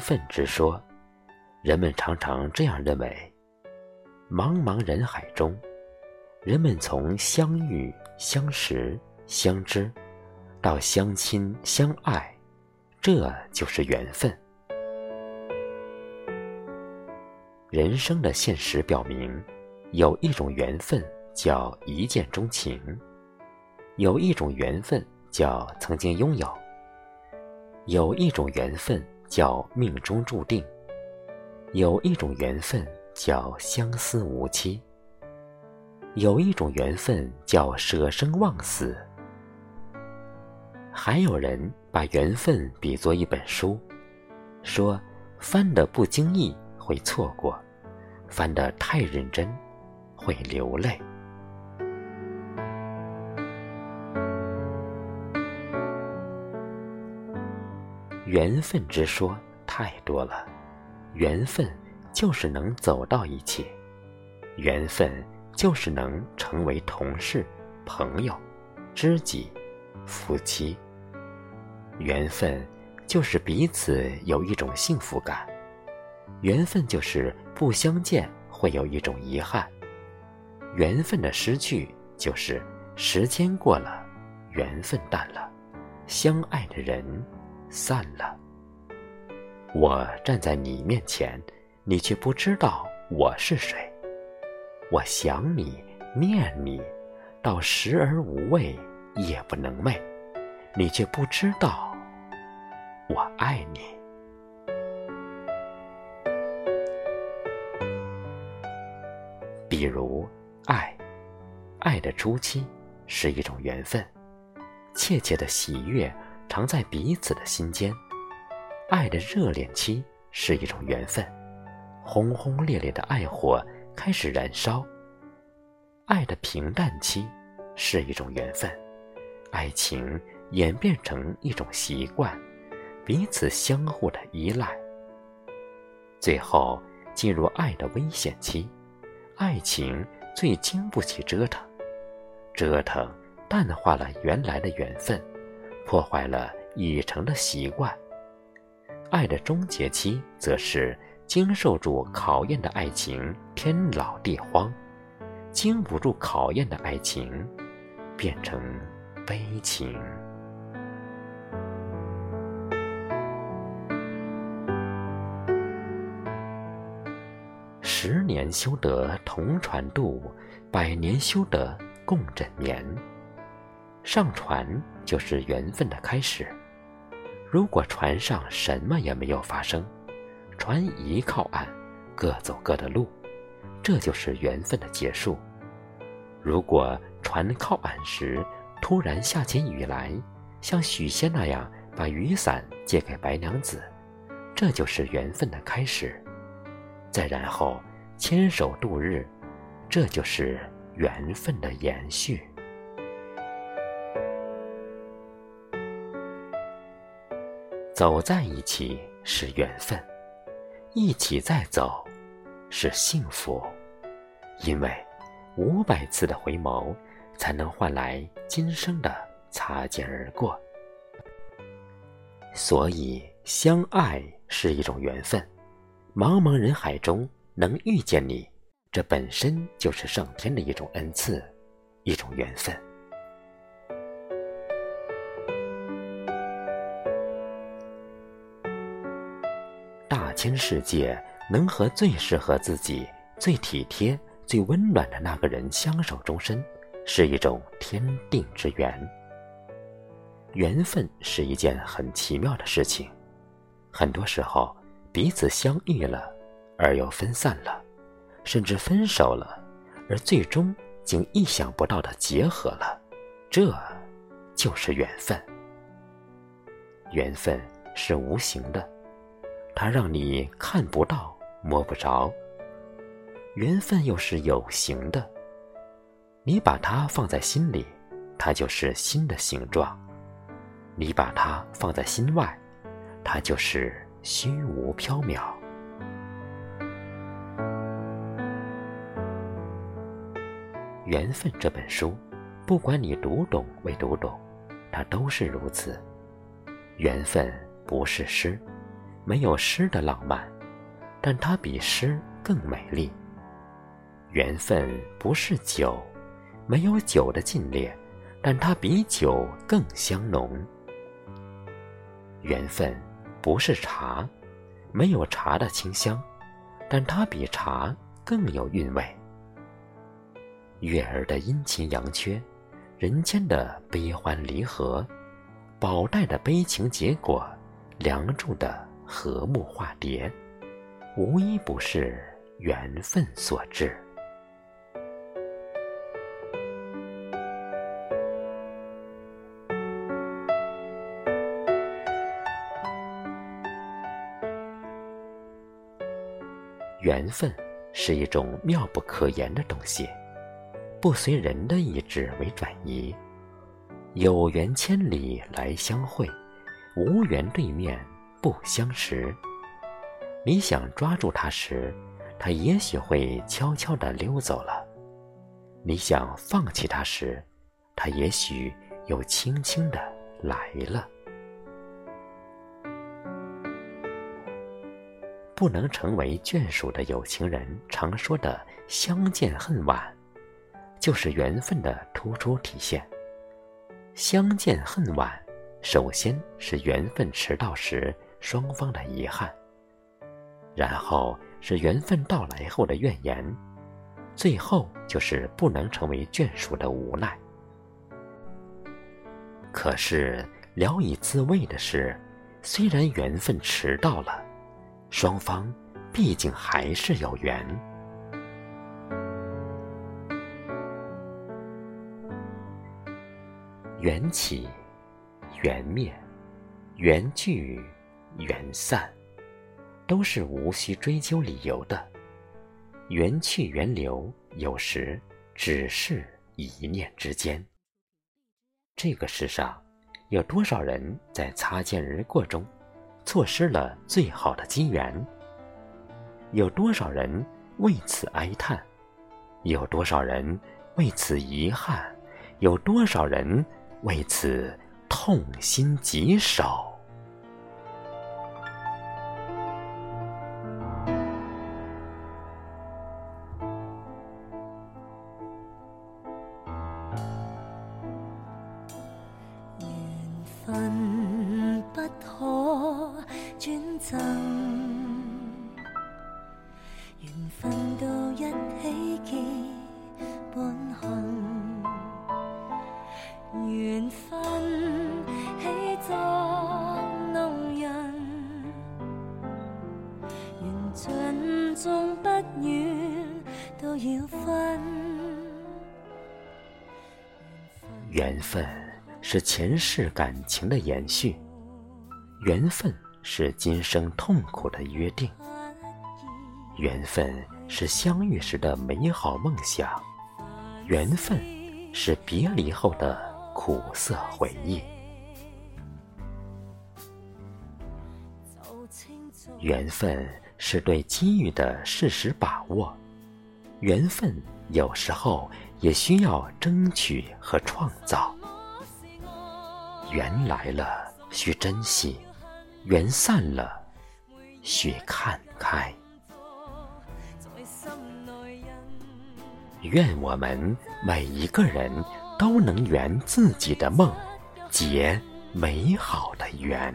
分之说，人们常常这样认为：茫茫人海中，人们从相遇、相识、相知，到相亲相爱，这就是缘分。人生的现实表明，有一种缘分叫一见钟情，有一种缘分叫曾经拥有，有一种缘分叫命中注定，有一种缘分叫相思无期，有一种缘分叫舍生忘死，还有人把缘分比作一本书，说翻的不经意。会错过，翻得太认真，会流泪。缘分之说太多了，缘分就是能走到一起，缘分就是能成为同事、朋友、知己、夫妻，缘分就是彼此有一种幸福感。缘分就是不相见会有一种遗憾，缘分的失去就是时间过了，缘分淡了，相爱的人散了。我站在你面前，你却不知道我是谁；我想你念你，到食而无味，夜不能寐，你却不知道我爱你。比如，爱，爱的初期是一种缘分，切切的喜悦常在彼此的心间；爱的热恋期是一种缘分，轰轰烈烈的爱火开始燃烧；爱的平淡期是一种缘分，爱情演变成一种习惯，彼此相互的依赖；最后进入爱的危险期。爱情最经不起折腾，折腾淡化了原来的缘分，破坏了已成的习惯。爱的终结期，则是经受住考验的爱情天老地荒，经不住考验的爱情变成悲情。十年修得同船渡，百年修得共枕眠。上船就是缘分的开始。如果船上什么也没有发生，船一靠岸，各走各的路，这就是缘分的结束。如果船靠岸时突然下起雨来，像许仙那样把雨伞借给白娘子，这就是缘分的开始。再然后。牵手度日，这就是缘分的延续。走在一起是缘分，一起再走是幸福，因为五百次的回眸，才能换来今生的擦肩而过。所以，相爱是一种缘分，茫茫人海中。能遇见你，这本身就是上天的一种恩赐，一种缘分。千世界，能和最适合自己、最体贴、最温暖的那个人相守终身，是一种天定之缘。缘分是一件很奇妙的事情，很多时候彼此相遇了。而又分散了，甚至分手了，而最终竟意想不到的结合了，这就是缘分。缘分是无形的，它让你看不到、摸不着；缘分又是有形的，你把它放在心里，它就是心的形状；你把它放在心外，它就是虚无缥缈。缘分这本书，不管你读懂未读懂，它都是如此。缘分不是诗，没有诗的浪漫，但它比诗更美丽。缘分不是酒，没有酒的劲烈，但它比酒更香浓。缘分不是茶，没有茶的清香，但它比茶更有韵味。月儿的阴晴阳缺，人间的悲欢离合，宝黛的悲情结果，梁祝的和睦化蝶，无一不是缘分所致。缘分是一种妙不可言的东西。不随人的意志为转移，有缘千里来相会，无缘对面不相识。你想抓住他时，他也许会悄悄地溜走了；你想放弃他时，他也许又轻轻地来了。不能成为眷属的有情人，常说的“相见恨晚”。就是缘分的突出体现。相见恨晚，首先是缘分迟到时双方的遗憾，然后是缘分到来后的怨言，最后就是不能成为眷属的无奈。可是聊以自慰的是，虽然缘分迟到了，双方毕竟还是有缘。缘起，缘灭，缘聚，缘散，都是无需追究理由的。缘去缘留，有时只是一念之间。这个世上，有多少人在擦肩而过中，错失了最好的机缘？有多少人为此哀叹？有多少人为此遗憾？有多少人？为此痛心疾首。缘分是前世感情的延续，缘分是今生痛苦的约定，缘分是相遇时的美好梦想，缘分是别离后的。苦涩回忆，缘分是对机遇的适时把握，缘分有时候也需要争取和创造。缘来了需珍惜，缘散了需看开。愿我们每一个人。都能圆自己的梦，结美好的缘。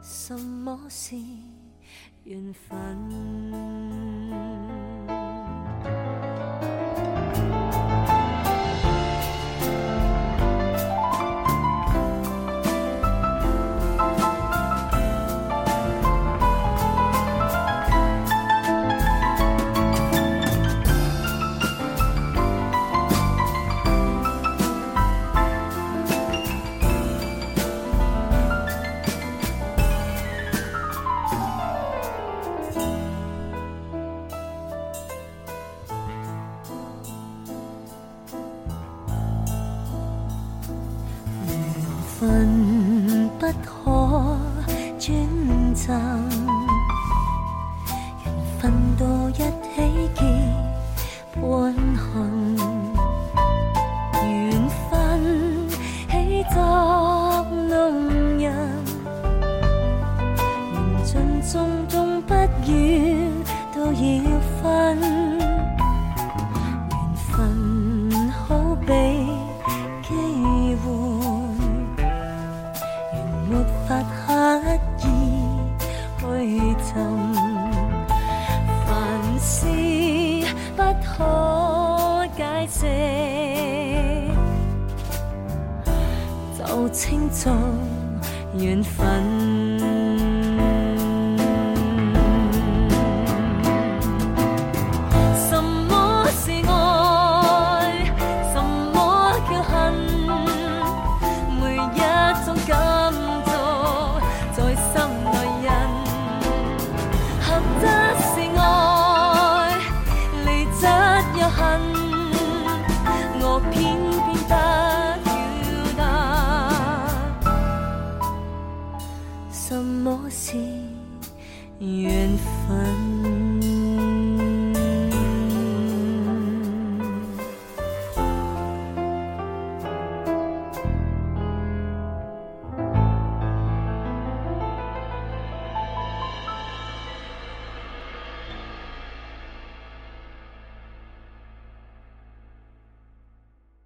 什么是缘分？分。是不可解释，就称作缘分。time